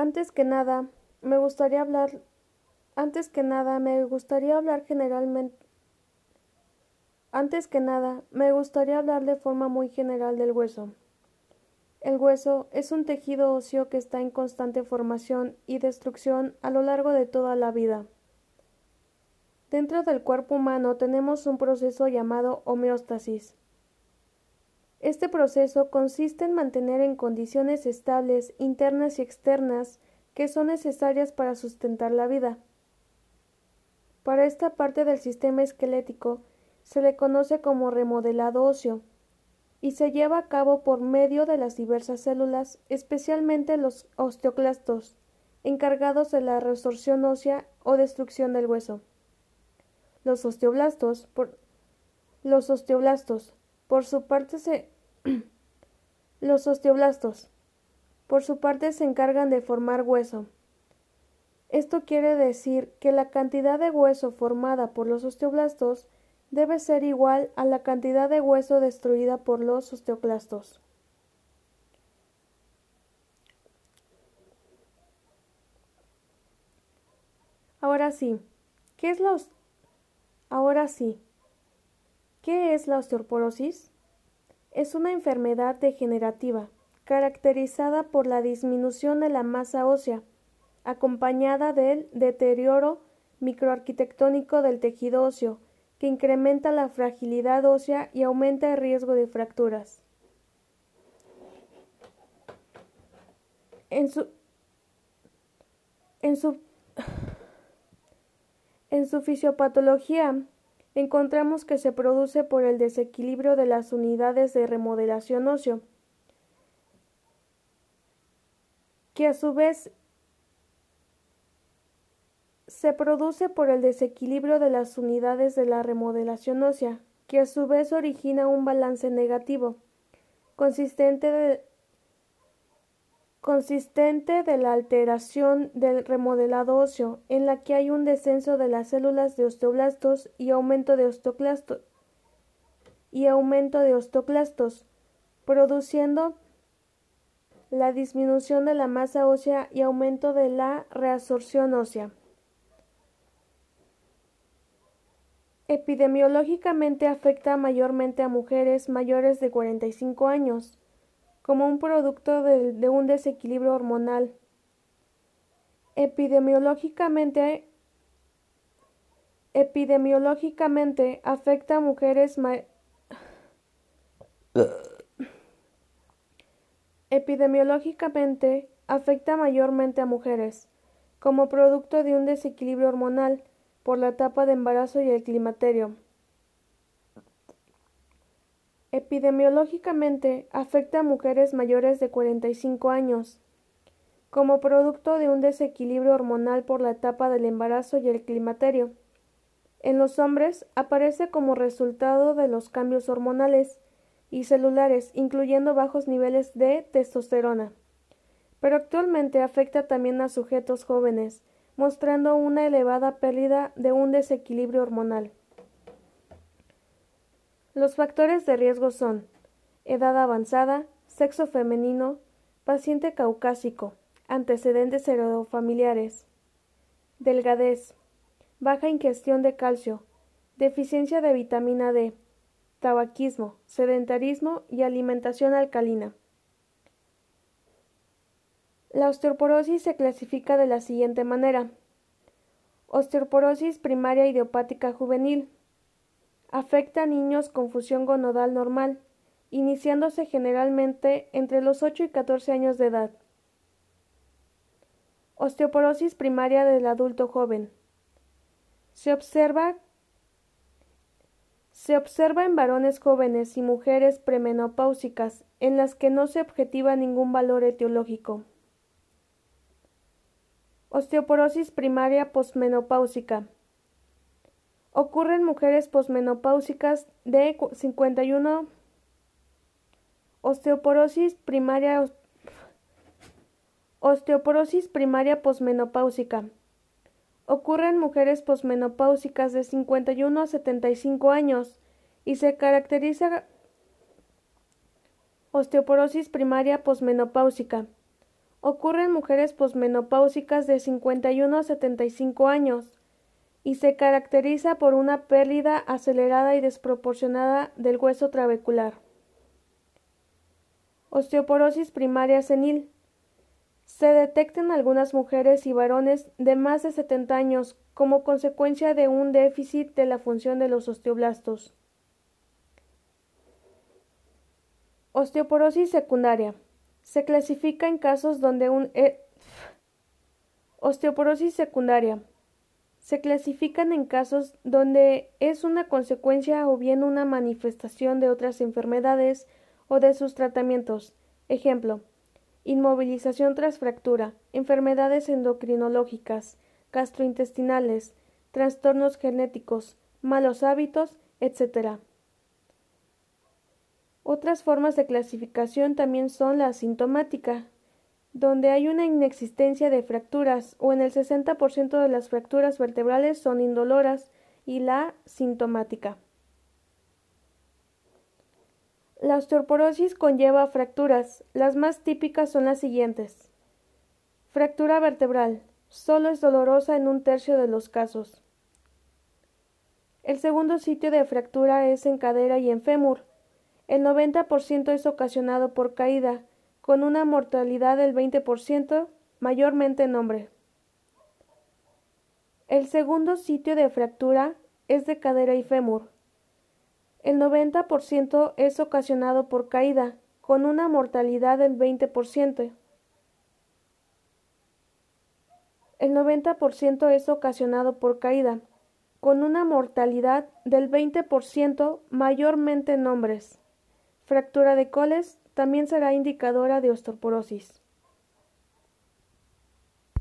Antes que nada, me gustaría hablar antes que nada, me gustaría hablar generalmente antes que nada, me gustaría hablar de forma muy general del hueso. El hueso es un tejido óseo que está en constante formación y destrucción a lo largo de toda la vida. Dentro del cuerpo humano tenemos un proceso llamado homeostasis. Este proceso consiste en mantener en condiciones estables, internas y externas, que son necesarias para sustentar la vida. Para esta parte del sistema esquelético se le conoce como remodelado óseo y se lleva a cabo por medio de las diversas células, especialmente los osteoclastos, encargados de la resorción ósea o destrucción del hueso. Los osteoblastos, por, los osteoblastos, por su parte se los osteoblastos, por su parte se encargan de formar hueso. Esto quiere decir que la cantidad de hueso formada por los osteoblastos debe ser igual a la cantidad de hueso destruida por los osteoclastos. Ahora sí, ¿qué es la Ahora sí, ¿qué es la osteoporosis? Es una enfermedad degenerativa caracterizada por la disminución de la masa ósea acompañada del deterioro microarquitectónico del tejido óseo, que incrementa la fragilidad ósea y aumenta el riesgo de fracturas. En su, en su, en su fisiopatología, encontramos que se produce por el desequilibrio de las unidades de remodelación óseo, que a su vez se produce por el desequilibrio de las unidades de la remodelación ósea, que a su vez origina un balance negativo, consistente de, consistente de la alteración del remodelado óseo, en la que hay un descenso de las células de osteoblastos y aumento de osteoclastos, y aumento de osteoclastos, produciendo la disminución de la masa ósea y aumento de la reabsorción ósea. Epidemiológicamente afecta mayormente a mujeres mayores de 45 años, como un producto de, un desequilibrio hormonal. Epidemiológicamente, epidemiológicamente afecta a mujeres epidemiológicamente afecta mayormente a mujeres, como producto de un desequilibrio hormonal por la etapa de embarazo y el climaterio. Epidemiológicamente afecta a mujeres mayores de 45 años, como producto de un desequilibrio hormonal por la etapa del embarazo y el climaterio. En los hombres aparece como resultado de los cambios hormonales y celulares, incluyendo bajos niveles de testosterona. Pero actualmente afecta también a sujetos jóvenes, mostrando una elevada pérdida de un desequilibrio hormonal. Los factores de riesgo son edad avanzada, sexo femenino, paciente caucásico, antecedentes heredofamiliares, delgadez, baja ingestión de calcio, deficiencia de vitamina D, tabaquismo, sedentarismo y alimentación alcalina. La osteoporosis se clasifica de la siguiente manera. Osteoporosis primaria idiopática juvenil. Afecta a niños con fusión gonodal normal, iniciándose generalmente entre los 8 y 14 años de edad. Osteoporosis primaria del adulto joven. Se observa se observa en varones jóvenes y mujeres premenopáusicas en las que no se objetiva ningún valor etiológico. Osteoporosis primaria posmenopáusica. Ocurre en mujeres posmenopáusicas de 51. Osteoporosis primaria. Osteoporosis primaria posmenopáusica. Ocurre en mujeres posmenopáusicas de 51 a 75 años y se caracteriza osteoporosis primaria posmenopáusica Ocurre en mujeres posmenopáusicas de 51 a 75 años y se caracteriza por una pérdida acelerada y desproporcionada del hueso trabecular. Osteoporosis primaria senil. Se detecta en algunas mujeres y varones de más de 70 años como consecuencia de un déficit de la función de los osteoblastos. Osteoporosis secundaria. Se clasifica en casos donde un e osteoporosis secundaria. Se clasifican en casos donde es una consecuencia o bien una manifestación de otras enfermedades o de sus tratamientos. Ejemplo: inmovilización tras fractura, enfermedades endocrinológicas, gastrointestinales, trastornos genéticos, malos hábitos, etc. Otras formas de clasificación también son la asintomática, donde hay una inexistencia de fracturas o en el 60% de las fracturas vertebrales son indoloras y la sintomática. La osteoporosis conlleva fracturas. Las más típicas son las siguientes. Fractura vertebral. Solo es dolorosa en un tercio de los casos. El segundo sitio de fractura es en cadera y en fémur. El 90% es ocasionado por caída, con una mortalidad del 20%, mayormente en hombre. El segundo sitio de fractura es de cadera y fémur. El 90% es ocasionado por caída, con una mortalidad del 20%. El 90% es ocasionado por caída, con una mortalidad del 20% mayormente en hombres. Fractura de coles también será indicadora de osteoporosis.